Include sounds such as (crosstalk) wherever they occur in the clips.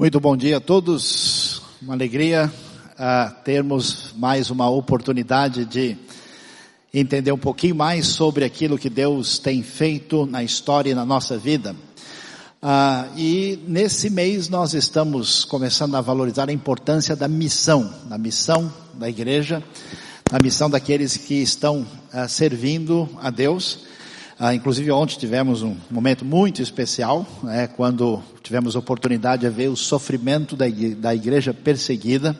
Muito bom dia a todos. Uma alegria uh, termos mais uma oportunidade de entender um pouquinho mais sobre aquilo que Deus tem feito na história e na nossa vida. Uh, e nesse mês nós estamos começando a valorizar a importância da missão, da missão da igreja, da missão daqueles que estão uh, servindo a Deus. Ah, inclusive ontem tivemos um momento muito especial, né, quando tivemos oportunidade de ver o sofrimento da igreja, da igreja perseguida.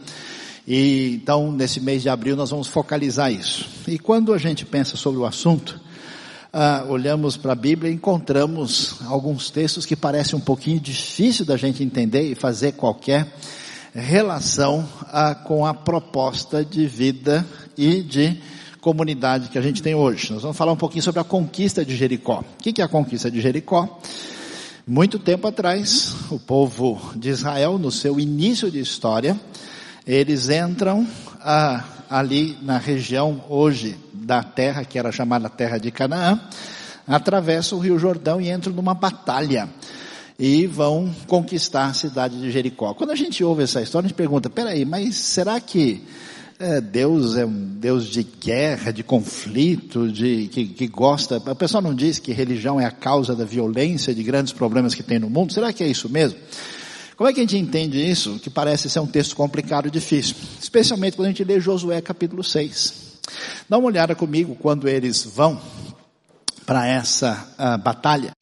E então nesse mês de abril nós vamos focalizar isso. E quando a gente pensa sobre o assunto, ah, olhamos para a Bíblia e encontramos alguns textos que parecem um pouquinho difícil da gente entender e fazer qualquer relação ah, com a proposta de vida e de comunidade que a gente tem hoje. Nós vamos falar um pouquinho sobre a conquista de Jericó. O que é a conquista de Jericó? Muito tempo atrás, o povo de Israel, no seu início de história, eles entram ah, ali na região hoje da terra, que era chamada terra de Canaã, atravessam o rio Jordão e entram numa batalha e vão conquistar a cidade de Jericó. Quando a gente ouve essa história, a gente pergunta, peraí, mas será que é, Deus é um Deus de guerra, de conflito, de que, que gosta. O pessoal não diz que religião é a causa da violência, de grandes problemas que tem no mundo. Será que é isso mesmo? Como é que a gente entende isso? Que parece ser um texto complicado e difícil. Especialmente quando a gente lê Josué capítulo 6. Dá uma olhada comigo quando eles vão para essa uh, batalha.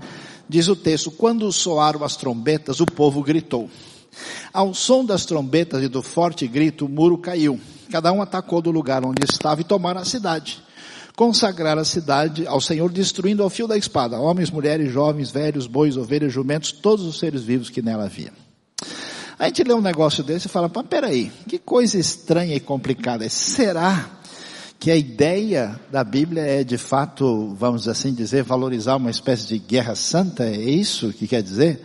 Diz o texto, quando soaram as trombetas, o povo gritou. Ao som das trombetas e do forte grito, o muro caiu Cada um atacou do lugar onde estava e tomaram a cidade. Consagraram a cidade ao Senhor, destruindo ao fio da espada homens, mulheres, jovens, velhos, bois, ovelhas, jumentos, todos os seres vivos que nela havia. A gente lê um negócio desse e fala, mas peraí, que coisa estranha e complicada. Será que a ideia da Bíblia é de fato, vamos assim dizer, valorizar uma espécie de guerra santa? É isso que quer dizer?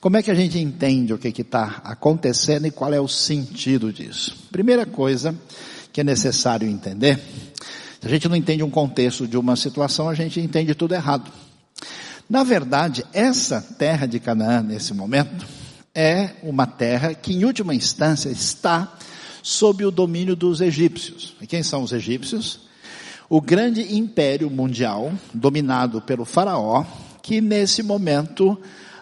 Como é que a gente entende o que está acontecendo e qual é o sentido disso? Primeira coisa que é necessário entender, se a gente não entende um contexto de uma situação, a gente entende tudo errado. Na verdade, essa terra de Canaã, nesse momento, é uma terra que, em última instância, está sob o domínio dos egípcios. E quem são os egípcios? O grande império mundial, dominado pelo faraó, que nesse momento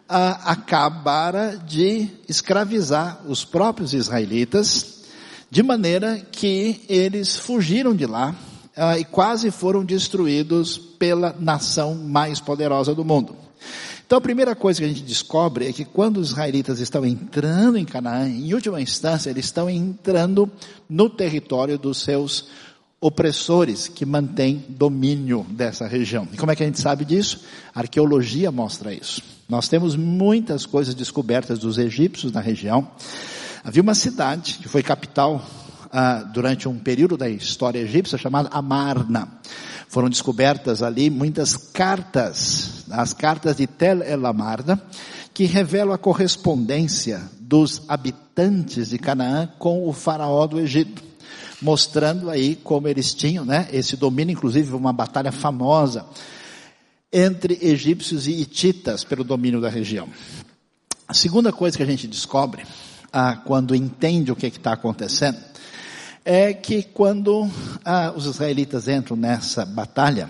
ah, acabara de escravizar os próprios israelitas, de maneira que eles fugiram de lá ah, e quase foram destruídos pela nação mais poderosa do mundo. Então a primeira coisa que a gente descobre é que quando os israelitas estão entrando em Canaã, em última instância, eles estão entrando no território dos seus opressores que mantêm domínio dessa região. E como é que a gente sabe disso? A arqueologia mostra isso. Nós temos muitas coisas descobertas dos egípcios na região. Havia uma cidade que foi capital ah, durante um período da história egípcia chamada Amarna. Foram descobertas ali muitas cartas, as cartas de Tel El Amarna, que revelam a correspondência dos habitantes de Canaã com o faraó do Egito mostrando aí como eles tinham, né, esse domínio, inclusive uma batalha famosa entre egípcios e hititas pelo domínio da região. A segunda coisa que a gente descobre, ah, quando entende o que está acontecendo, é que quando ah, os israelitas entram nessa batalha,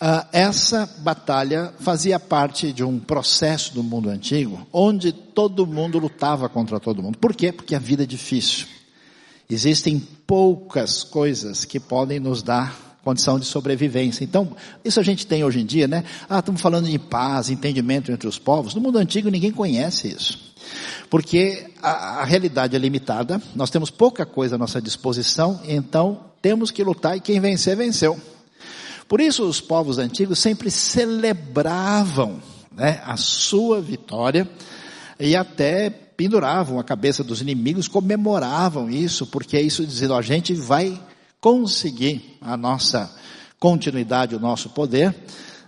ah, essa batalha fazia parte de um processo do mundo antigo, onde todo mundo lutava contra todo mundo. Por quê? Porque a vida é difícil. Existem poucas coisas que podem nos dar condição de sobrevivência. Então, isso a gente tem hoje em dia, né? Ah, estamos falando de paz, entendimento entre os povos. No mundo antigo ninguém conhece isso. Porque a, a realidade é limitada, nós temos pouca coisa à nossa disposição, então temos que lutar e quem vencer, venceu. Por isso os povos antigos sempre celebravam né, a sua vitória e até penduravam a cabeça dos inimigos, comemoravam isso, porque isso dizendo, a gente vai conseguir a nossa continuidade, o nosso poder,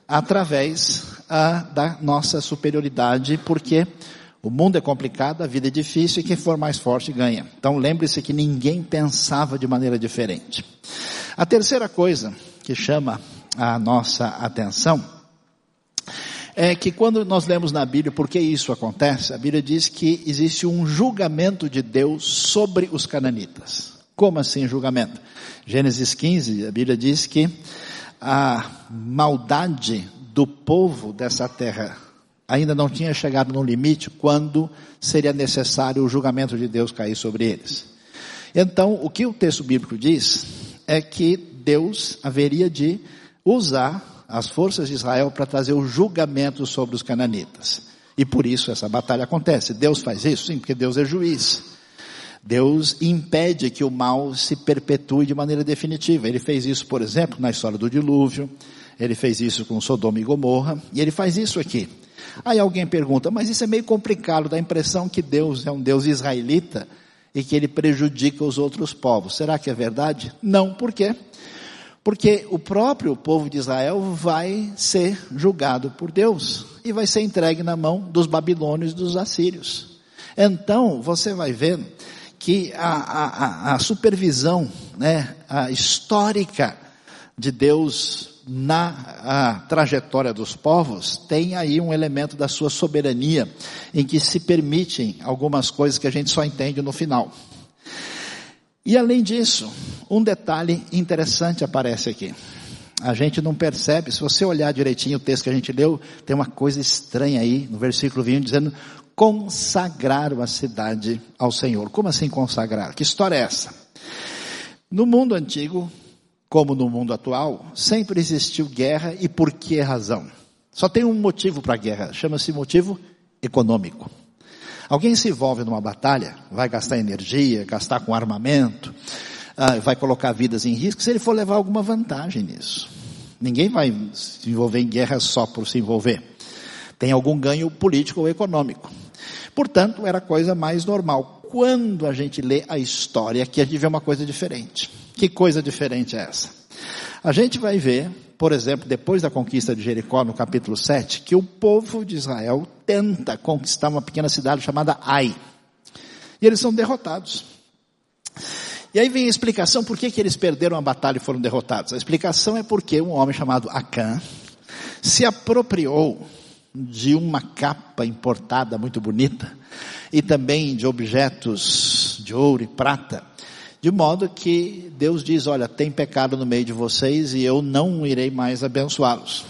através ah, da nossa superioridade, porque o mundo é complicado, a vida é difícil e quem for mais forte ganha. Então lembre-se que ninguém pensava de maneira diferente. A terceira coisa que chama a nossa atenção é que quando nós lemos na Bíblia por que isso acontece, a Bíblia diz que existe um julgamento de Deus sobre os cananitas. Como assim julgamento? Gênesis 15, a Bíblia diz que a maldade do povo dessa terra ainda não tinha chegado no limite quando seria necessário o julgamento de Deus cair sobre eles. Então, o que o texto bíblico diz é que Deus haveria de usar as forças de Israel para trazer o julgamento sobre os cananitas. E por isso essa batalha acontece. Deus faz isso? Sim, porque Deus é juiz. Deus impede que o mal se perpetue de maneira definitiva. Ele fez isso, por exemplo, na história do dilúvio. Ele fez isso com Sodoma e Gomorra. E ele faz isso aqui. Aí alguém pergunta, mas isso é meio complicado, dá a impressão que Deus é um Deus israelita e que ele prejudica os outros povos. Será que é verdade? Não, por quê? Porque o próprio povo de Israel vai ser julgado por Deus e vai ser entregue na mão dos babilônios e dos assírios. Então, você vai ver que a, a, a supervisão né, a histórica de Deus na trajetória dos povos tem aí um elemento da sua soberania em que se permitem algumas coisas que a gente só entende no final. E além disso, um detalhe interessante aparece aqui. A gente não percebe, se você olhar direitinho o texto que a gente leu, tem uma coisa estranha aí no versículo 20 dizendo consagraram a cidade ao Senhor. Como assim consagrar? Que história é essa? No mundo antigo, como no mundo atual, sempre existiu guerra e por que razão? Só tem um motivo para a guerra, chama-se motivo econômico. Alguém se envolve numa batalha, vai gastar energia, gastar com armamento, ah, vai colocar vidas em risco, se ele for levar alguma vantagem nisso. Ninguém vai se envolver em guerra só por se envolver. Tem algum ganho político ou econômico. Portanto, era coisa mais normal. Quando a gente lê a história, aqui a gente vê uma coisa diferente. Que coisa diferente é essa? A gente vai ver, por exemplo, depois da conquista de Jericó, no capítulo 7, que o povo de Israel tenta conquistar uma pequena cidade chamada Ai. E eles são derrotados. E aí vem a explicação por que, que eles perderam a batalha e foram derrotados. A explicação é porque um homem chamado Acã se apropriou de uma capa importada muito bonita e também de objetos de ouro e prata de modo que Deus diz, olha, tem pecado no meio de vocês e eu não irei mais abençoá-los.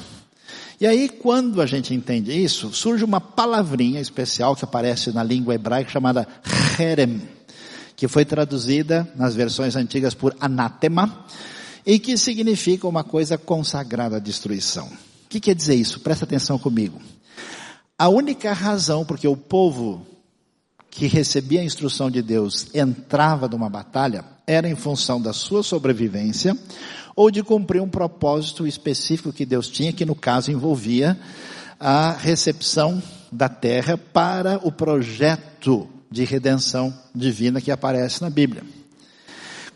E aí, quando a gente entende isso, surge uma palavrinha especial que aparece na língua hebraica chamada herem, que foi traduzida nas versões antigas por anátema, e que significa uma coisa consagrada à destruição. O que quer dizer isso? Presta atenção comigo. A única razão porque o povo que recebia a instrução de Deus entrava numa batalha era em função da sua sobrevivência ou de cumprir um propósito específico que Deus tinha, que no caso envolvia a recepção da terra para o projeto de redenção divina que aparece na Bíblia.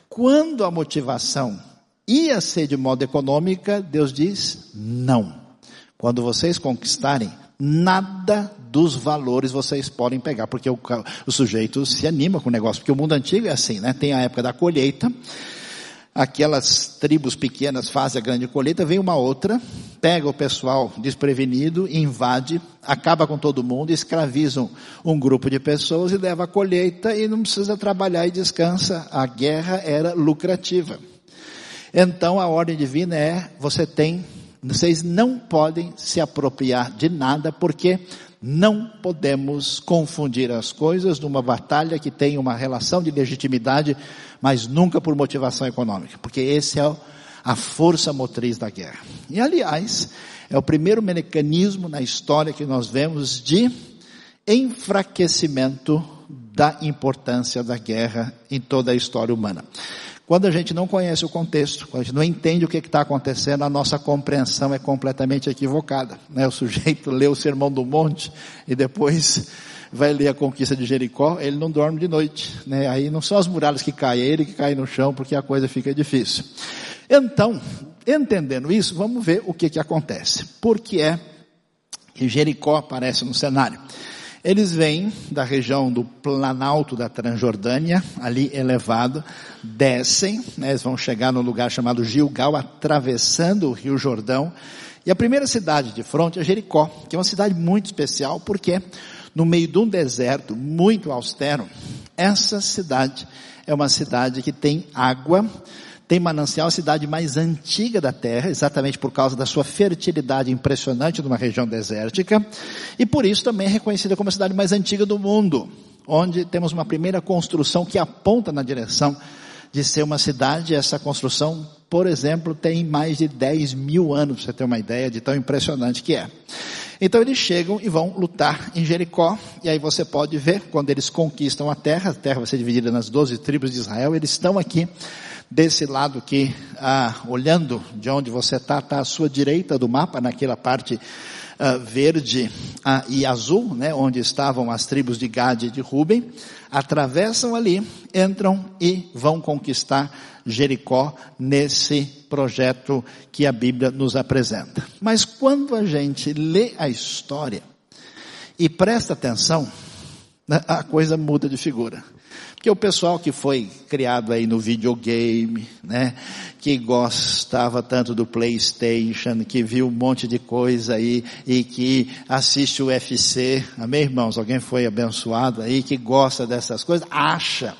Quando a motivação ia ser de modo econômica, Deus diz não. Quando vocês conquistarem, nada dos valores vocês podem pegar, porque o, o, sujeito se anima com o negócio, porque o mundo antigo é assim, né? Tem a época da colheita, aquelas tribos pequenas fazem a grande colheita, vem uma outra, pega o pessoal desprevenido, invade, acaba com todo mundo, escravizam um grupo de pessoas e leva a colheita e não precisa trabalhar e descansa. A guerra era lucrativa. Então a ordem divina é, você tem vocês não podem se apropriar de nada porque não podemos confundir as coisas numa batalha que tem uma relação de legitimidade, mas nunca por motivação econômica, porque esse é a força motriz da guerra. E aliás, é o primeiro mecanismo na história que nós vemos de enfraquecimento da importância da guerra em toda a história humana. Quando a gente não conhece o contexto, quando a gente não entende o que está acontecendo, a nossa compreensão é completamente equivocada. Né? O sujeito lê o Sermão do Monte e depois vai ler a conquista de Jericó, ele não dorme de noite. Né? Aí não são as muralhas que caem, é ele que cai no chão porque a coisa fica difícil. Então, entendendo isso, vamos ver o que, que acontece. Por que é que Jericó aparece no cenário? Eles vêm da região do Planalto da Transjordânia, ali elevado, descem, né, eles vão chegar no lugar chamado Gilgal, atravessando o Rio Jordão. E a primeira cidade de fronte é Jericó, que é uma cidade muito especial, porque no meio de um deserto muito austero, essa cidade é uma cidade que tem água, tem manancial, a cidade mais antiga da terra, exatamente por causa da sua fertilidade impressionante numa região desértica, e por isso também é reconhecida como a cidade mais antiga do mundo, onde temos uma primeira construção que aponta na direção de ser uma cidade, essa construção, por exemplo, tem mais de 10 mil anos, para você ter uma ideia de tão impressionante que é. Então eles chegam e vão lutar em Jericó, e aí você pode ver, quando eles conquistam a terra, a terra vai ser dividida nas 12 tribos de Israel, eles estão aqui, Desse lado aqui, ah, olhando de onde você está, está à sua direita do mapa, naquela parte ah, verde ah, e azul, né, onde estavam as tribos de Gade e de Ruben, atravessam ali, entram e vão conquistar Jericó nesse projeto que a Bíblia nos apresenta. Mas quando a gente lê a história e presta atenção, né, a coisa muda de figura. Porque o pessoal que foi criado aí no videogame, né, que gostava tanto do Playstation, que viu um monte de coisa aí e que assiste o UFC, amém irmãos? Alguém foi abençoado aí que gosta dessas coisas, acha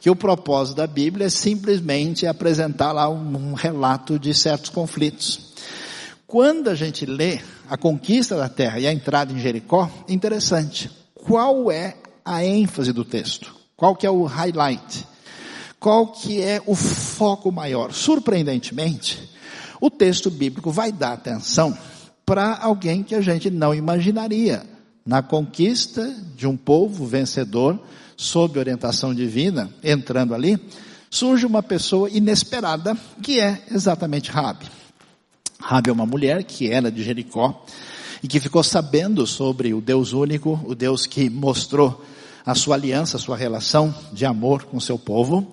que o propósito da Bíblia é simplesmente apresentar lá um, um relato de certos conflitos. Quando a gente lê a conquista da terra e a entrada em Jericó, interessante. Qual é a ênfase do texto? Qual que é o highlight? Qual que é o foco maior? Surpreendentemente, o texto bíblico vai dar atenção para alguém que a gente não imaginaria. Na conquista de um povo vencedor, sob orientação divina, entrando ali, surge uma pessoa inesperada, que é exatamente Rabi. Rabi é uma mulher que era de Jericó e que ficou sabendo sobre o Deus único, o Deus que mostrou a sua aliança, a sua relação de amor com seu povo.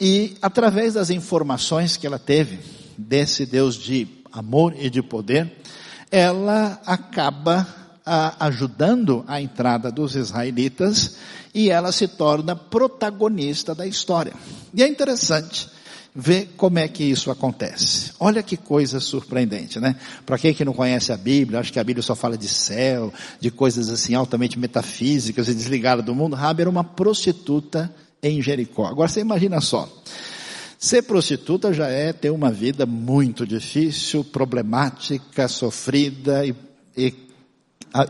E através das informações que ela teve desse Deus de amor e de poder, ela acaba ajudando a entrada dos israelitas e ela se torna protagonista da história. E é interessante ver como é que isso acontece. Olha que coisa surpreendente, né? Para quem que não conhece a Bíblia, acho que a Bíblia só fala de céu, de coisas assim altamente metafísicas e desligadas do mundo. Rabi era uma prostituta em Jericó. Agora você imagina só. Ser prostituta já é ter uma vida muito difícil, problemática, sofrida e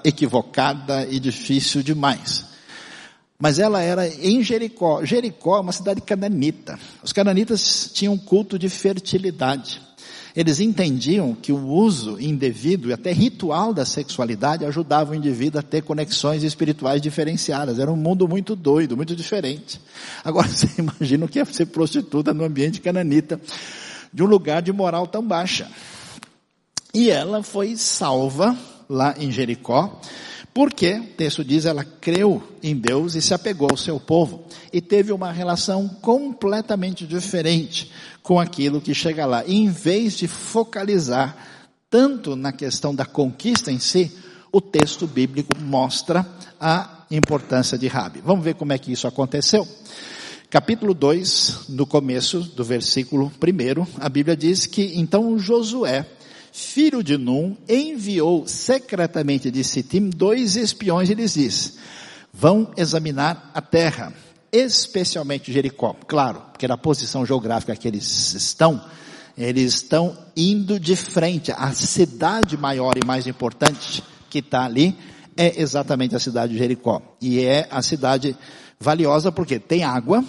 equivocada e difícil demais. Mas ela era em Jericó. Jericó é uma cidade cananita. Os cananitas tinham um culto de fertilidade. Eles entendiam que o uso indevido e até ritual da sexualidade ajudava o indivíduo a ter conexões espirituais diferenciadas. Era um mundo muito doido, muito diferente. Agora (laughs) você imagina o que é ser prostituta no ambiente cananita, de um lugar de moral tão baixa. E ela foi salva lá em Jericó, porque, o texto diz, ela creu em Deus e se apegou ao seu povo. E teve uma relação completamente diferente com aquilo que chega lá. E em vez de focalizar tanto na questão da conquista em si, o texto bíblico mostra a importância de Rabi. Vamos ver como é que isso aconteceu? Capítulo 2, no começo do versículo 1, a Bíblia diz que então Josué filho de Num, enviou secretamente de Sitim dois espiões e lhes disse, vão examinar a terra, especialmente Jericó. Claro, porque na posição geográfica que eles estão, eles estão indo de frente. A cidade maior e mais importante que está ali é exatamente a cidade de Jericó. E é a cidade valiosa porque tem água,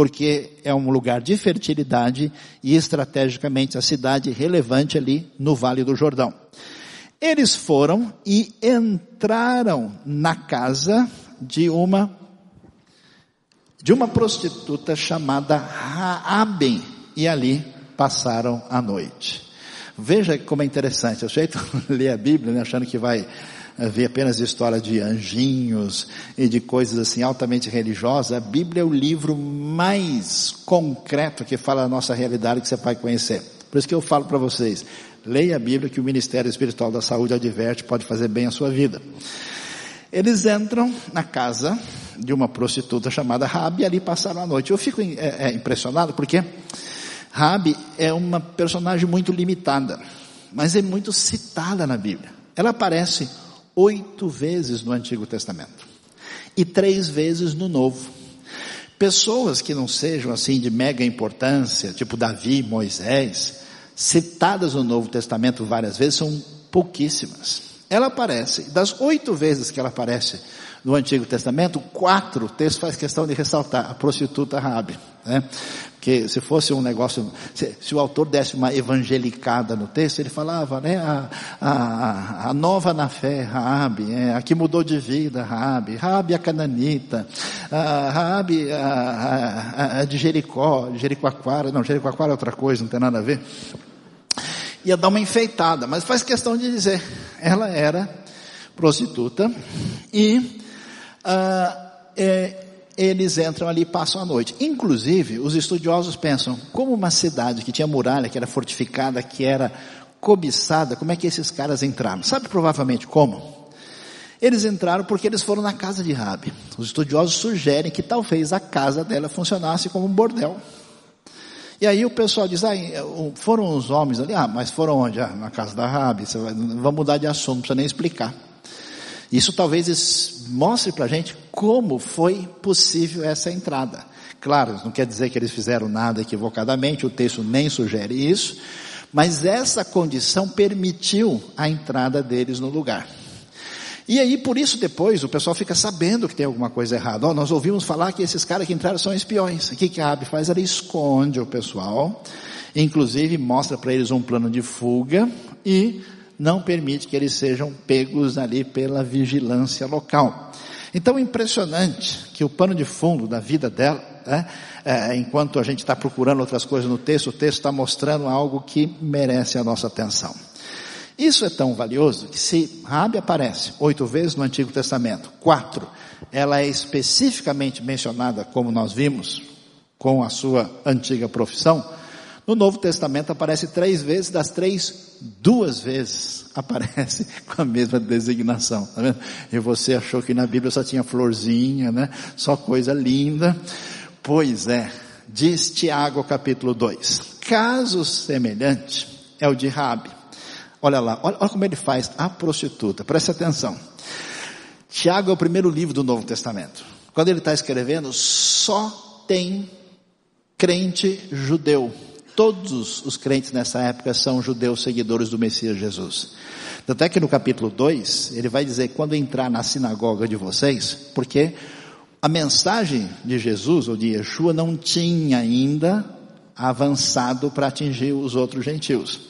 porque é um lugar de fertilidade e estrategicamente a cidade relevante ali no Vale do Jordão. Eles foram e entraram na casa de uma de uma prostituta chamada Raaben e ali passaram a noite. Veja como é interessante, o jeito ler a Bíblia, né, achando que vai ver apenas história de anjinhos e de coisas assim altamente religiosas, a Bíblia é o livro mais concreto que fala da nossa realidade que você vai conhecer. Por isso que eu falo para vocês, leia a Bíblia que o Ministério Espiritual da Saúde adverte, pode fazer bem a sua vida. Eles entram na casa de uma prostituta chamada Rabi e ali passaram a noite. Eu fico é, é, impressionado porque Rabi é uma personagem muito limitada, mas é muito citada na Bíblia. Ela aparece oito vezes no Antigo Testamento e três vezes no Novo. Pessoas que não sejam assim de mega importância, tipo Davi, Moisés, citadas no Novo Testamento várias vezes, são pouquíssimas. Ela aparece, das oito vezes que ela aparece no Antigo Testamento, quatro, o texto faz questão de ressaltar, a prostituta Rabi, né? Porque se fosse um negócio, se, se, o autor desse uma evangelicada no texto, ele falava, né, a, a, a nova na fé, Raabe, é, a que mudou de vida, Raabe, Raabe a cananita, a, a, a, a de Jericó, Jericoacoara, não, Jericoacoara é outra coisa, não tem nada a ver. Ia dar uma enfeitada, mas faz questão de dizer, ela era prostituta e, uh, é, eles entram ali e passam a noite. Inclusive, os estudiosos pensam, como uma cidade que tinha muralha, que era fortificada, que era cobiçada, como é que esses caras entraram? Sabe provavelmente como? Eles entraram porque eles foram na casa de Rabi. Os estudiosos sugerem que talvez a casa dela funcionasse como um bordel. E aí o pessoal diz, ah, foram os homens ali, ah, mas foram onde? Ah, na casa da Rabi, vamos mudar de assunto, não precisa nem explicar. Isso talvez mostre para a gente como foi possível essa entrada. Claro, não quer dizer que eles fizeram nada equivocadamente, o texto nem sugere isso, mas essa condição permitiu a entrada deles no lugar. E aí, por isso, depois, o pessoal fica sabendo que tem alguma coisa errada. Oh, nós ouvimos falar que esses caras que entraram são espiões. O que, que a Abby faz? Ela esconde o pessoal, inclusive mostra para eles um plano de fuga e não permite que eles sejam pegos ali pela vigilância local. Então impressionante que o pano de fundo da vida dela, né, é, enquanto a gente está procurando outras coisas no texto, o texto está mostrando algo que merece a nossa atenção. Isso é tão valioso que se Rabi aparece oito vezes no Antigo Testamento, quatro, ela é especificamente mencionada, como nós vimos, com a sua antiga profissão, no Novo Testamento aparece três vezes, das três, duas vezes (laughs) aparece com a mesma designação, tá vendo? E você achou que na Bíblia só tinha florzinha, né? Só coisa linda. Pois é, diz Tiago capítulo 2. Caso semelhante é o de Rabi. Olha lá, olha, olha como ele faz a prostituta, preste atenção. Tiago é o primeiro livro do Novo Testamento. Quando ele está escrevendo, só tem crente judeu todos os crentes nessa época são judeus seguidores do Messias Jesus. Tanto é que no capítulo 2, ele vai dizer, quando entrar na sinagoga de vocês, porque a mensagem de Jesus ou de Yeshua não tinha ainda avançado para atingir os outros gentios.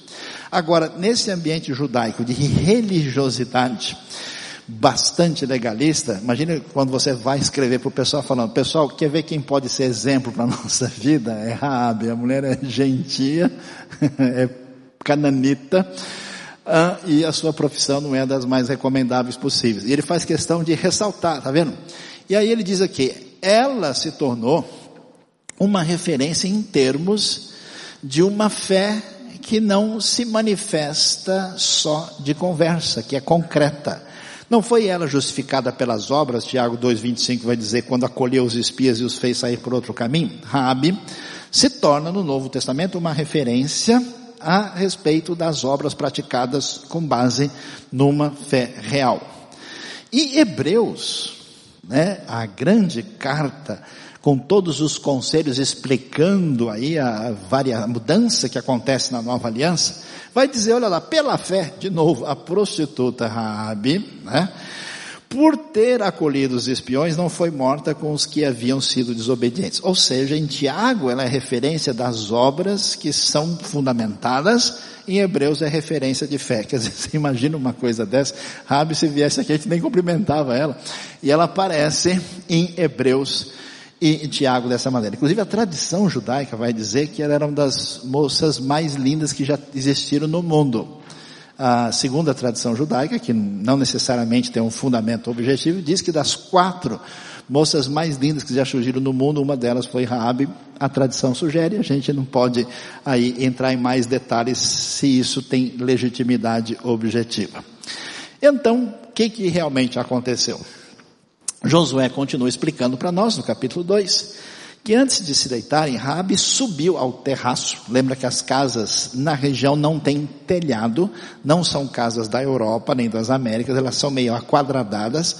Agora, nesse ambiente judaico de religiosidade, bastante legalista, imagine quando você vai escrever para o pessoal falando, pessoal, quer ver quem pode ser exemplo para a (laughs) nossa vida? É Raabe, a mulher é gentia, (laughs) é cananita, e a sua profissão não é das mais recomendáveis possíveis. E ele faz questão de ressaltar, tá vendo? E aí ele diz aqui, ela se tornou uma referência em termos de uma fé que não se manifesta só de conversa, que é concreta não foi ela justificada pelas obras, Tiago 2,25 vai dizer, quando acolheu os espias e os fez sair por outro caminho? Rabi se torna no Novo Testamento uma referência a respeito das obras praticadas com base numa fé real. E Hebreus, né, a grande carta com todos os conselhos explicando aí a, a mudança que acontece na nova aliança, vai dizer, olha lá, pela fé, de novo, a prostituta Raabe, né? Por ter acolhido os espiões, não foi morta com os que haviam sido desobedientes. Ou seja, em Tiago, ela é referência das obras que são fundamentadas, em Hebreus é referência de fé. Quer dizer, (laughs) você imagina uma coisa dessa, Rabi se viesse aqui, a gente nem cumprimentava ela. E ela aparece em Hebreus e Tiago dessa maneira. Inclusive a tradição judaica vai dizer que ela era uma das moças mais lindas que já existiram no mundo. A segunda tradição judaica, que não necessariamente tem um fundamento objetivo, diz que das quatro moças mais lindas que já surgiram no mundo, uma delas foi Raabe. A tradição sugere, a gente não pode aí entrar em mais detalhes se isso tem legitimidade objetiva. Então, o que, que realmente aconteceu? Josué continua explicando para nós no capítulo 2, que antes de se deitarem, Rabi subiu ao terraço. Lembra que as casas na região não têm telhado, não são casas da Europa nem das Américas, elas são meio aquadradadas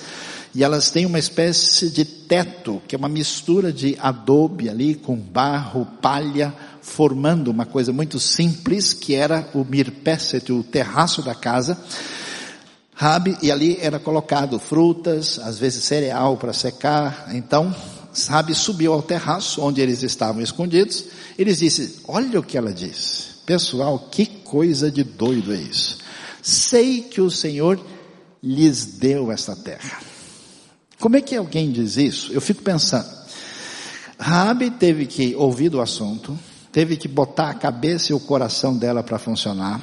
e elas têm uma espécie de teto, que é uma mistura de adobe ali com barro, palha, formando uma coisa muito simples, que era o mirpesset, o terraço da casa. Rabi, e ali era colocado frutas, às vezes cereal para secar. Então, Rabi subiu ao terraço onde eles estavam escondidos. Eles disse: Olha o que ela disse. Pessoal, que coisa de doido é isso. Sei que o Senhor lhes deu esta terra. Como é que alguém diz isso? Eu fico pensando. Rabi teve que ouvir do assunto, teve que botar a cabeça e o coração dela para funcionar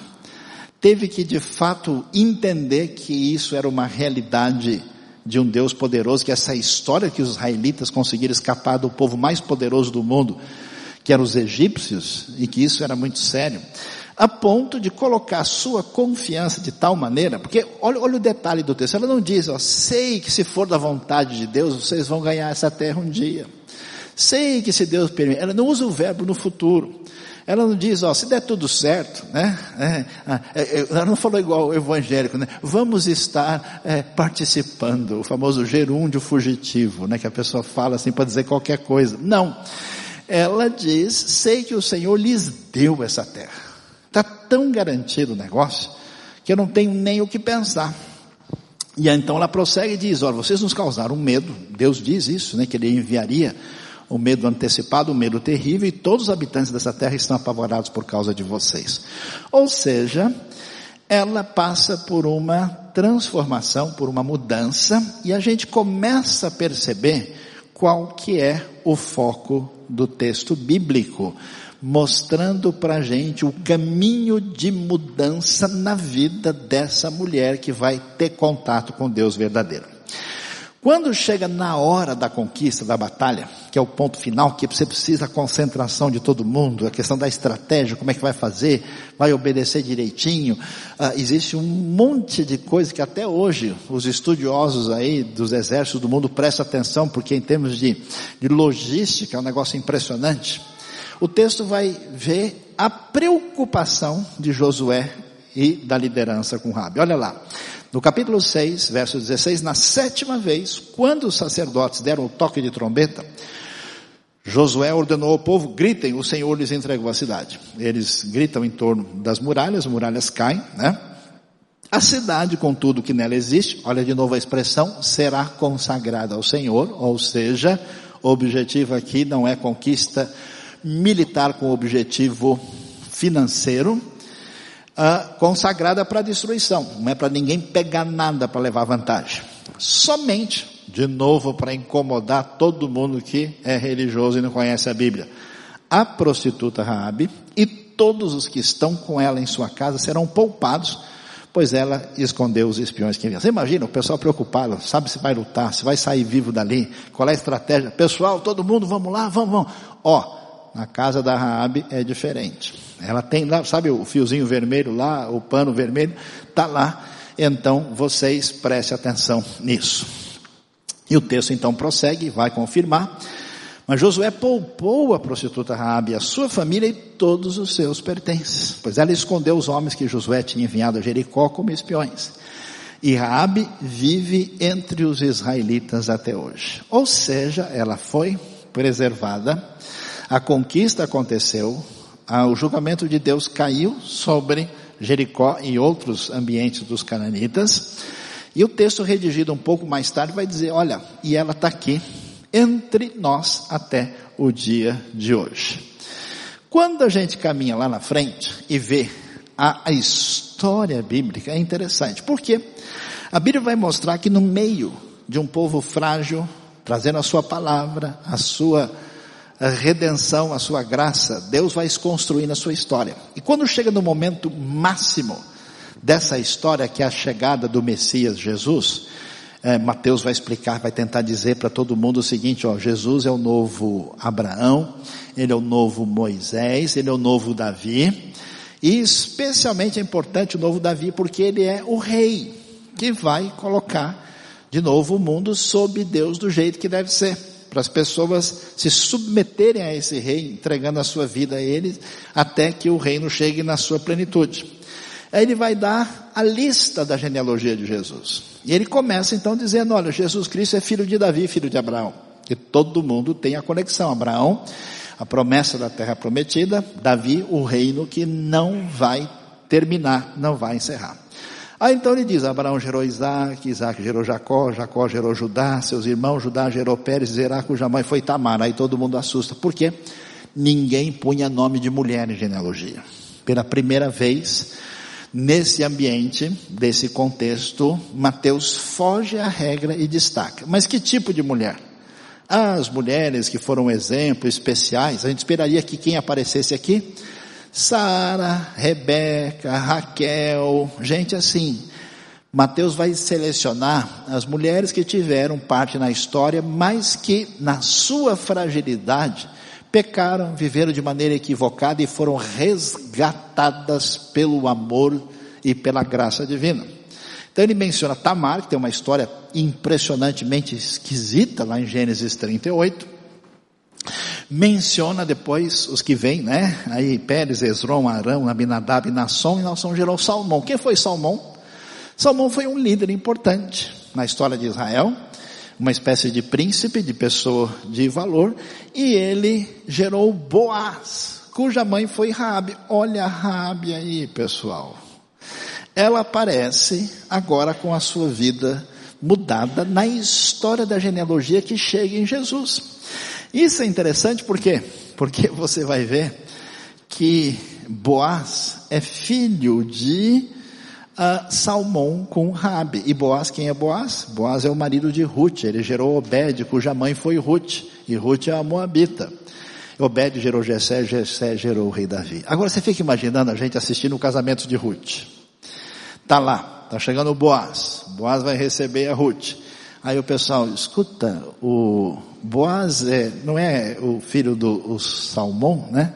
teve que de fato entender que isso era uma realidade de um Deus poderoso, que essa história que os israelitas conseguiram escapar do povo mais poderoso do mundo, que eram os egípcios, e que isso era muito sério, a ponto de colocar sua confiança de tal maneira, porque olha, olha o detalhe do texto, ela não diz, ó, sei que se for da vontade de Deus, vocês vão ganhar essa terra um dia. Sei que se Deus permitir, ela não usa o verbo no futuro. Ela não diz, ó, se der tudo certo, né? É, é, é, ela não falou igual o evangélico, né? Vamos estar é, participando, o famoso gerúndio fugitivo, né? Que a pessoa fala assim para dizer qualquer coisa. Não. Ela diz, sei que o Senhor lhes deu essa terra. Está tão garantido o negócio, que eu não tenho nem o que pensar. E então ela prossegue e diz, olha, vocês nos causaram medo. Deus diz isso, né? Que ele enviaria o medo antecipado, o medo terrível, e todos os habitantes dessa terra estão apavorados por causa de vocês. Ou seja, ela passa por uma transformação, por uma mudança, e a gente começa a perceber qual que é o foco do texto bíblico, mostrando para a gente o caminho de mudança na vida dessa mulher que vai ter contato com Deus verdadeiro. Quando chega na hora da conquista, da batalha, que é o ponto final, que você precisa da concentração de todo mundo, a questão da estratégia, como é que vai fazer, vai obedecer direitinho, uh, existe um monte de coisa que até hoje os estudiosos aí dos exércitos do mundo prestam atenção, porque em termos de, de logística é um negócio impressionante. O texto vai ver a preocupação de Josué e da liderança com Rabi. Olha lá. No capítulo 6, verso 16, na sétima vez, quando os sacerdotes deram o toque de trombeta, Josué ordenou ao povo, gritem, o Senhor lhes entregou a cidade. Eles gritam em torno das muralhas, as muralhas caem, né? A cidade, com tudo que nela existe, olha de novo a expressão, será consagrada ao Senhor, ou seja, o objetivo aqui não é conquista militar com objetivo financeiro, uh, consagrada para destruição. Não é para ninguém pegar nada para levar vantagem. Somente, de novo, para incomodar todo mundo que é religioso e não conhece a Bíblia. A prostituta Raabe e todos os que estão com ela em sua casa serão poupados, pois ela escondeu os espiões que vinham. Você imagina o pessoal preocupado, sabe se vai lutar, se vai sair vivo dali, qual é a estratégia? Pessoal, todo mundo, vamos lá, vamos, vamos. Ó, na casa da Raabe é diferente. Ela tem lá, sabe o fiozinho vermelho lá, o pano vermelho, tá lá. Então vocês prestem atenção nisso. E o texto então prossegue, vai confirmar. Mas Josué poupou a prostituta Raabe, a sua família e todos os seus pertences, pois ela escondeu os homens que Josué tinha enviado a Jericó como espiões. E Raabe vive entre os israelitas até hoje. Ou seja, ela foi preservada a conquista aconteceu, o julgamento de Deus caiu sobre Jericó e outros ambientes dos cananitas. E o texto redigido um pouco mais tarde vai dizer, olha, e ela está aqui entre nós até o dia de hoje. Quando a gente caminha lá na frente e vê a, história bíblica, é interessante. Por quê? A Bíblia vai mostrar que no meio de um povo frágil, trazendo a sua palavra, a sua a redenção, a sua graça, Deus vai se construir na sua história. E quando chega no momento máximo dessa história, que é a chegada do Messias Jesus, é, Mateus vai explicar, vai tentar dizer para todo mundo o seguinte, ó, Jesus é o novo Abraão, ele é o novo Moisés, ele é o novo Davi, e especialmente é importante o novo Davi porque ele é o rei. que vai colocar de novo o mundo sob Deus do jeito que deve ser. Para as pessoas se submeterem a esse rei, entregando a sua vida a ele, até que o reino chegue na sua plenitude. Aí ele vai dar a lista da genealogia de Jesus. E ele começa então dizendo, olha, Jesus Cristo é filho de Davi, filho de Abraão. Que todo mundo tem a conexão. Abraão, a promessa da terra prometida, Davi, o reino que não vai terminar, não vai encerrar. Aí então ele diz, Abraão gerou Isaac, Isaac gerou Jacó, Jacó gerou Judá, seus irmãos, Judá gerou Pérez, Zerá, cuja mãe foi Tamar. Aí todo mundo assusta. Por quê? Ninguém punha nome de mulher em genealogia. Pela primeira vez, nesse ambiente, desse contexto, Mateus foge à regra e destaca. Mas que tipo de mulher? As mulheres que foram exemplos especiais, a gente esperaria que quem aparecesse aqui, Sara, Rebeca, Raquel, gente assim. Mateus vai selecionar as mulheres que tiveram parte na história, mas que na sua fragilidade pecaram, viveram de maneira equivocada e foram resgatadas pelo amor e pela graça divina. Então ele menciona Tamar, que tem uma história impressionantemente esquisita lá em Gênesis 38. Menciona depois os que vêm, né? Aí Pérez, Esrom, Arão, Abinadab, Nasson e Nasson gerou Salmão. Quem foi Salmão? Salmão foi um líder importante na história de Israel, uma espécie de príncipe, de pessoa de valor, e ele gerou Boaz, cuja mãe foi Rabi. Olha Rabi aí, pessoal ela aparece agora com a sua vida mudada na história da genealogia que chega em Jesus. Isso é interessante por quê? Porque você vai ver que Boaz é filho de uh, Salmão com Rabi. E Boaz, quem é Boaz? Boaz é o marido de Ruth, ele gerou Obed, cuja mãe foi Ruth, e Ruth é a Moabita. Obed gerou Jessé, Jessé gerou o rei Davi. Agora você fica imaginando a gente assistindo o casamento de Ruth. Tá lá, tá chegando o Boaz. Boaz vai receber a Ruth. Aí o pessoal, escuta, o Boaz é, não é o filho do o Salmão, né?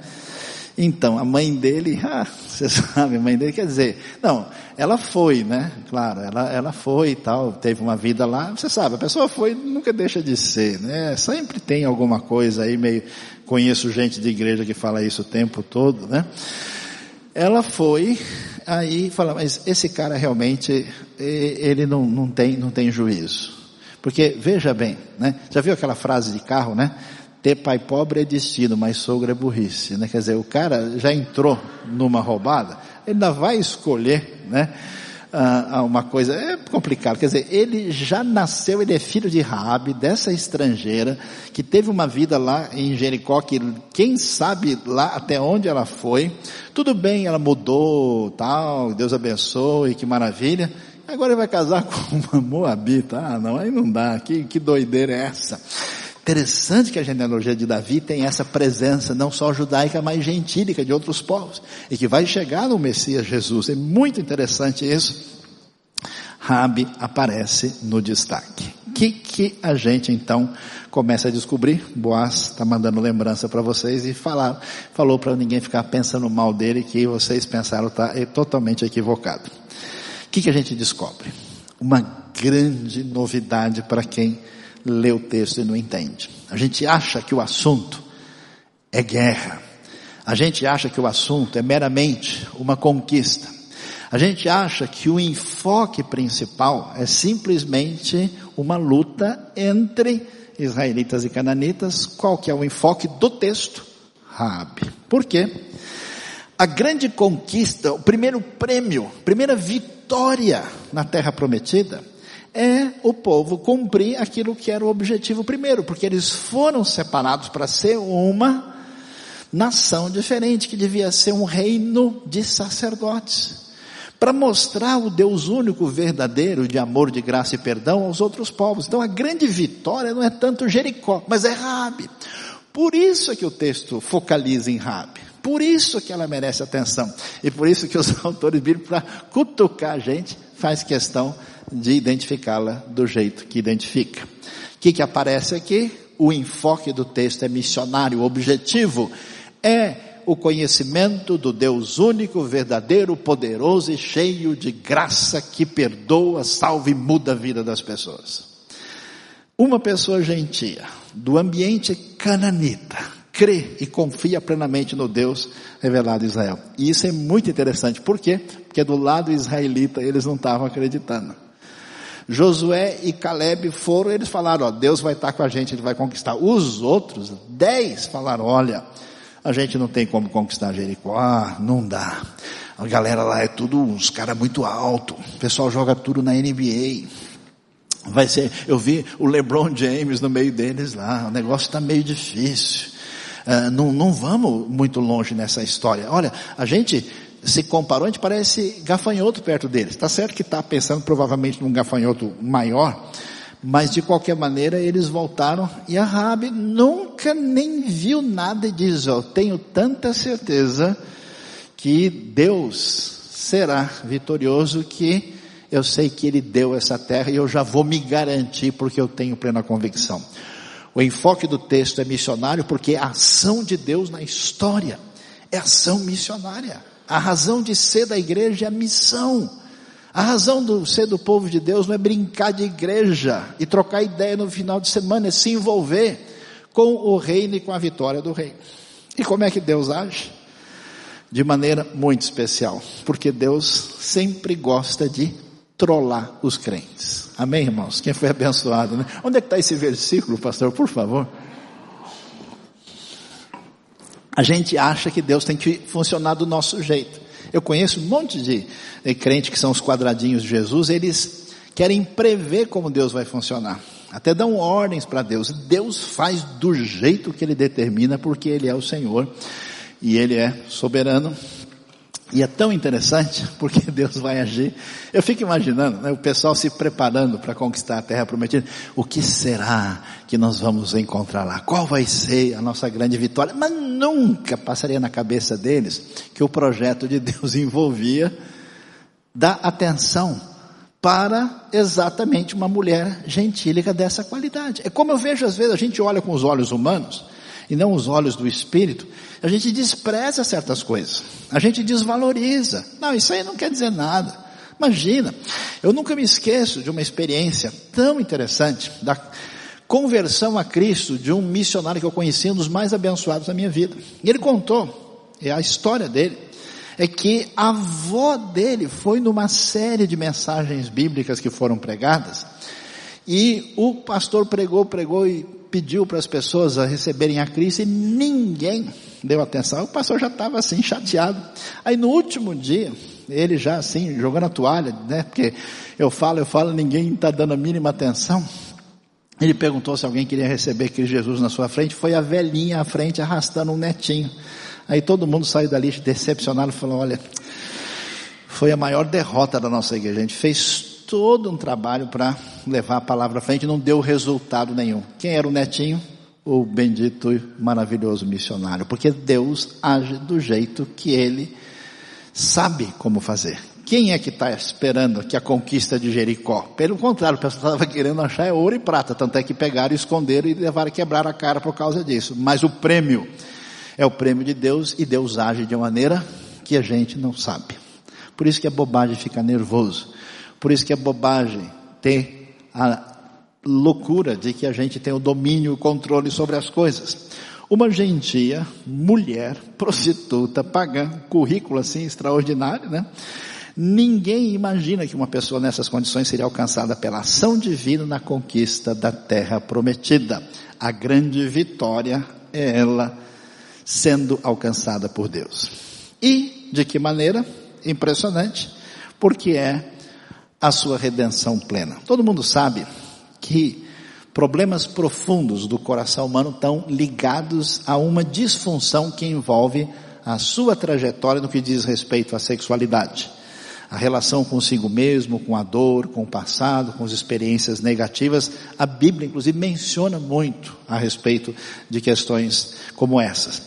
Então, a mãe dele, (laughs) ah, você sabe, a mãe dele quer dizer, não, ela foi, né? Claro, ela, ela foi e tal, teve uma vida lá, você sabe, a pessoa foi, nunca deixa de ser, né? Sempre tem alguma coisa aí meio, conheço gente de igreja que fala isso o tempo todo, né? Ela foi, aí fala, mas esse cara realmente, ele não, não tem, não tem juízo. Porque, veja bem, né? Já viu aquela frase de carro, né? Ter pai pobre é destino, mas sogra é burrice, né? Quer dizer, o cara já entrou numa roubada, ele ainda vai escolher, né? ah, uma coisa, é complicado, quer dizer, ele já nasceu, ele é filho de Raabe, dessa estrangeira, que teve uma vida lá em Jericó, que quem sabe lá até onde ela foi, tudo bem, ela mudou, tal, Deus abençoe, que maravilha, agora ele vai casar (laughs) com uma moabita, ah não, aí não dá, que, que doideira é essa? Interessante que a genealogia de Davi tem essa presença não só judaica, mas gentílica de outros povos. E que vai chegar no Messias Jesus. É muito interessante isso. Rabi aparece no destaque. O que, que a gente então começa a descobrir? Boaz está mandando lembrança para vocês e falar, falou para ninguém ficar pensando mal dele que vocês pensaram está totalmente equivocado. O que, que a gente descobre? Uma grande novidade para quem lê o texto e não entende. A gente acha que o assunto é guerra. A gente acha que o assunto é meramente uma conquista. A gente acha que o enfoque principal é simplesmente uma luta entre israelitas e cananitas. Qual que é o enfoque do texto? Rabi. Por quê? A grande conquista, o primeiro prêmio, primeira vitória na terra prometida é o povo cumprir aquilo que era o objetivo primeiro, porque eles foram separados para ser uma nação diferente, que devia ser um reino de sacerdotes. Para mostrar o Deus único, verdadeiro, de amor, de graça e perdão aos outros povos. Então a grande vitória não é tanto Jericó, mas é Rabi. Por isso é que o texto focaliza em Rabi. Por isso que ela merece atenção. E por isso que os (laughs) autores bíblicos, para cutucar a gente, faz questão de identificá-la do jeito que identifica. O que, que aparece aqui? O enfoque do texto é missionário, o objetivo é o conhecimento do Deus único, verdadeiro, poderoso e cheio de graça que perdoa, salva e muda a vida das pessoas. Uma pessoa gentia, do ambiente cananita, crê e confia plenamente no Deus revelado em Israel. E isso é muito interessante. Por quê? Porque do lado israelita eles não estavam acreditando. Josué e Caleb foram, eles falaram, ó, Deus vai estar com a gente, ele vai conquistar. Os outros, dez, falaram, olha, a gente não tem como conquistar Jericó, ah, não dá. A galera lá é tudo uns caras muito alto, o pessoal joga tudo na NBA. Vai ser, eu vi o LeBron James no meio deles lá, o negócio está meio difícil. Uh, não, não vamos muito longe nessa história. Olha, a gente se comparou, a gente parece gafanhoto perto deles. Está certo que está pensando provavelmente num gafanhoto maior, mas de qualquer maneira eles voltaram e a Rabi nunca nem viu nada e diz, eu tenho tanta certeza que Deus será vitorioso que eu sei que Ele deu essa terra e eu já vou me garantir porque eu tenho plena convicção. O enfoque do texto é missionário porque é a ação de Deus na história é ação missionária. A razão de ser da igreja é a missão. A razão de ser do povo de Deus não é brincar de igreja e trocar ideia no final de semana, é se envolver com o reino e com a vitória do rei. E como é que Deus age? De maneira muito especial, porque Deus sempre gosta de trollar os crentes. Amém, irmãos? Quem foi abençoado, né? Onde é que está esse versículo, pastor, por favor? A gente acha que Deus tem que funcionar do nosso jeito. Eu conheço um monte de, de crente que são os quadradinhos de Jesus, eles querem prever como Deus vai funcionar. Até dão ordens para Deus. Deus faz do jeito que Ele determina, porque Ele é o Senhor e Ele é soberano e é tão interessante (laughs) porque Deus vai agir. Eu fico imaginando né, o pessoal se preparando para conquistar a terra prometida. O que será que nós vamos encontrar lá? Qual vai ser a nossa grande vitória? Mas nunca passaria na cabeça deles que o projeto de Deus (laughs) envolvia dar atenção para exatamente uma mulher gentílica dessa qualidade. É como eu vejo às vezes, a gente olha com os olhos humanos e não os olhos do Espírito, a gente despreza certas coisas, a gente desvaloriza. Não, isso aí não quer dizer nada. Imagina, eu nunca me esqueço de uma experiência tão interessante da conversão a Cristo de um missionário que eu conheci, um dos mais abençoados da minha vida. E ele contou, é a história dele, é que a avó dele foi numa série de mensagens bíblicas que foram pregadas, e o pastor pregou, pregou e pediu para as pessoas receberem a Cristo e ninguém deu atenção. O pastor já estava assim, chateado. Aí no último dia, ele já assim, jogando a toalha, né? Porque eu falo, eu falo, ninguém está dando a mínima atenção. Ele perguntou se alguém queria receber Cristo Jesus na sua frente. Foi a velhinha à frente arrastando um netinho. Aí todo mundo saiu dali decepcionado falou: Olha, foi a maior derrota da nossa igreja. A gente fez todo um trabalho para levar a palavra à frente, não deu resultado nenhum. Quem era o netinho? O bendito e maravilhoso missionário, porque Deus age do jeito que ele sabe como fazer. Quem é que está esperando que a conquista de Jericó? Pelo contrário, o pessoal estava querendo achar é ouro e prata, tanto é que pegaram, esconderam e levaram quebrar a cara por causa disso. Mas o prêmio é o prêmio de Deus e Deus age de uma maneira que a gente não sabe. Por isso que é bobagem ficar nervoso. Por isso que é bobagem ter a loucura de que a gente tem o domínio, o controle sobre as coisas. Uma gentia, mulher, prostituta, pagã, currículo assim extraordinário, né? Ninguém imagina que uma pessoa nessas condições seria alcançada pela ação divina na conquista da terra prometida. A grande vitória é ela sendo alcançada por Deus. E de que maneira? Impressionante, porque é a sua redenção plena. Todo mundo sabe que problemas profundos do coração humano estão ligados a uma disfunção que envolve a sua trajetória no que diz respeito à sexualidade. A relação consigo mesmo, com a dor, com o passado, com as experiências negativas. A Bíblia, inclusive, menciona muito a respeito de questões como essas.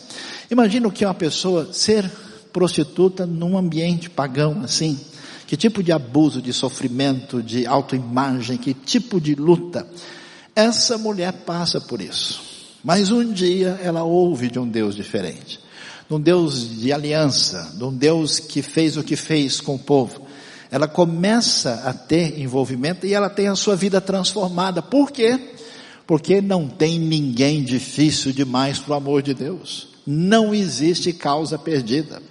Imagina o que é uma pessoa ser prostituta num ambiente pagão assim, que tipo de abuso, de sofrimento, de autoimagem, que tipo de luta. Essa mulher passa por isso. Mas um dia ela ouve de um Deus diferente. de um Deus de aliança, de um Deus que fez o que fez com o povo. Ela começa a ter envolvimento e ela tem a sua vida transformada. Por quê? Porque não tem ninguém difícil demais para o amor de Deus. Não existe causa perdida.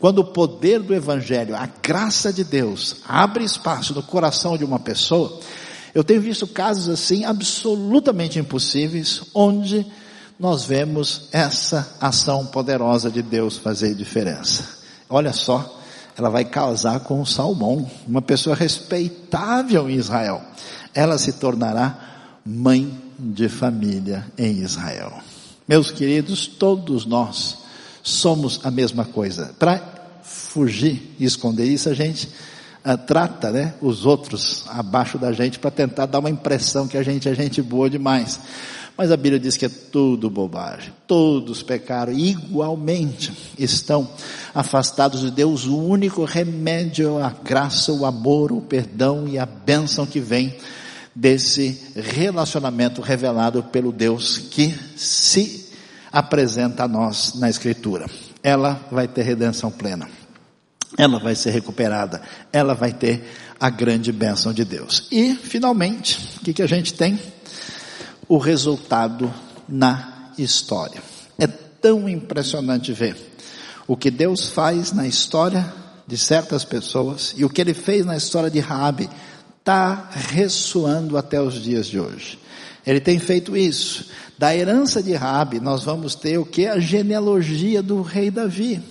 Quando o poder do Evangelho, a graça de Deus, abre espaço no coração de uma pessoa, eu tenho visto casos assim absolutamente impossíveis, onde nós vemos essa ação poderosa de Deus fazer diferença. Olha só, ela vai casar com Salmão, uma pessoa respeitável em Israel. Ela se tornará mãe de família em Israel. Meus queridos, todos nós somos a mesma coisa. Para fugir e esconder isso, a gente uh, trata né, os outros abaixo da gente para tentar dar uma impressão que a gente é gente boa demais. Mas a Bíblia diz que é tudo bobagem. Todos pecaram igualmente, estão afastados de Deus. O único remédio é a graça, o amor, o perdão e a bênção que vem desse relacionamento revelado pelo Deus que se apresenta a nós na Escritura. Ela vai ter redenção plena. Ela vai ser recuperada. Ela vai ter a grande bênção de Deus. E, finalmente, o que, que a gente tem? O resultado na história. É tão impressionante ver o que Deus faz na história de certas pessoas e o que Ele fez na história de Raabe está ressoando até os dias de hoje. Ele tem feito isso. Da herança de Rabi, nós vamos ter o que? A genealogia do rei Davi.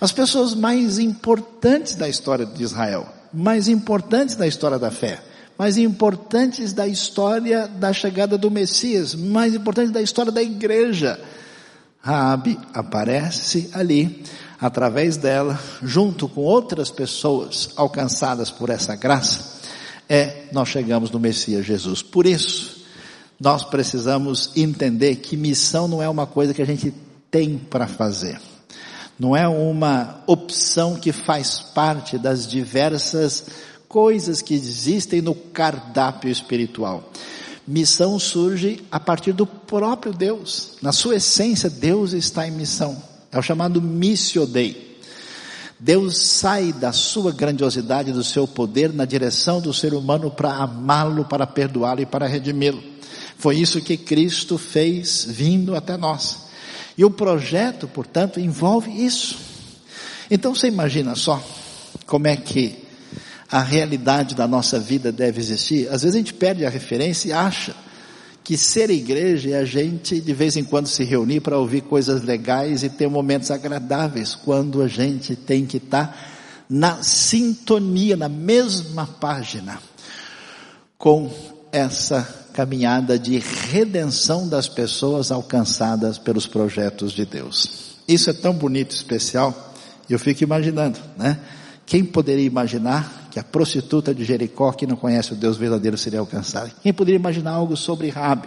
As pessoas mais importantes da história de Israel, mais importantes da história da fé, mais importantes da história da chegada do Messias, mais importantes da história da igreja. Raabe aparece ali, através dela, junto com outras pessoas alcançadas por essa graça, é nós chegamos no Messias Jesus. Por isso, nós precisamos entender que missão não é uma coisa que a gente tem para fazer. Não é uma opção que faz parte das diversas coisas que existem no cardápio espiritual. Missão surge a partir do próprio Deus. Na sua essência, Deus está em missão. É o chamado missio dei. Deus sai da sua grandiosidade, do seu poder na direção do ser humano para amá-lo, para perdoá-lo e para redimi-lo. Foi isso que Cristo fez vindo até nós. E o projeto, portanto, envolve isso. Então você imagina só como é que a realidade da nossa vida deve existir. Às vezes a gente perde a referência e acha que ser igreja é a gente de vez em quando se reunir para ouvir coisas legais e ter momentos agradáveis, quando a gente tem que estar na sintonia, na mesma página com essa caminhada de redenção das pessoas alcançadas pelos projetos de Deus. Isso é tão bonito especial, eu fico imaginando, né? Quem poderia imaginar que a prostituta de Jericó, que não conhece o Deus verdadeiro, seria alcançada? Quem poderia imaginar algo sobre Rabi?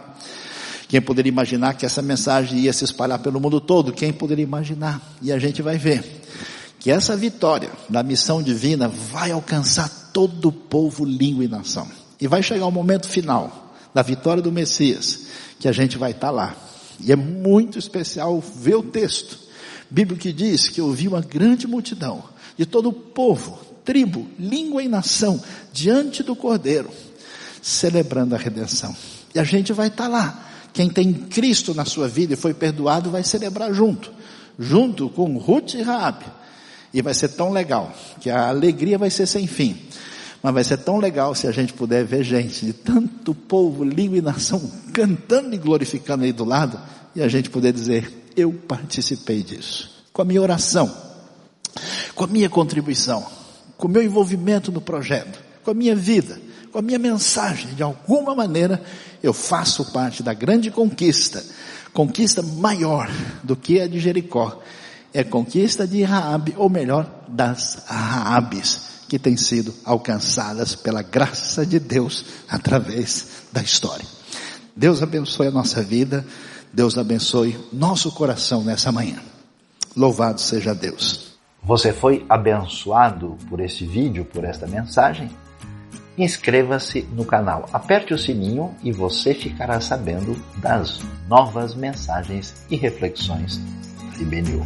Quem poderia imaginar que essa mensagem ia se espalhar pelo mundo todo? Quem poderia imaginar? E a gente vai ver que essa vitória da missão divina vai alcançar todo o povo, língua e nação. E vai chegar o momento final, da vitória do Messias, que a gente vai estar lá. E é muito especial ver o texto. Bíblia que diz que ouviu uma grande multidão de todo o povo, tribo, língua e nação diante do Cordeiro, celebrando a redenção. E a gente vai estar tá lá. Quem tem Cristo na sua vida e foi perdoado vai celebrar junto, junto com Ruth e Raab. E vai ser tão legal que a alegria vai ser sem fim. Mas vai ser tão legal se a gente puder ver gente de tanto povo, língua e nação cantando e glorificando aí do lado e a gente poder dizer, eu participei disso. Com a minha oração, com a minha contribuição, com o meu envolvimento no projeto, com a minha vida, com a minha mensagem, de alguma maneira eu faço parte da grande conquista, conquista maior do que a de Jericó, é conquista de Raabe, ou melhor, das Raabes que têm sido alcançadas pela graça de Deus através da história. Deus abençoe a nossa vida, Deus abençoe nosso coração nessa manhã. Louvado seja Deus. Você foi abençoado por este vídeo, por esta mensagem? Inscreva-se no canal, aperte o sininho e você ficará sabendo das novas mensagens e reflexões IBNU.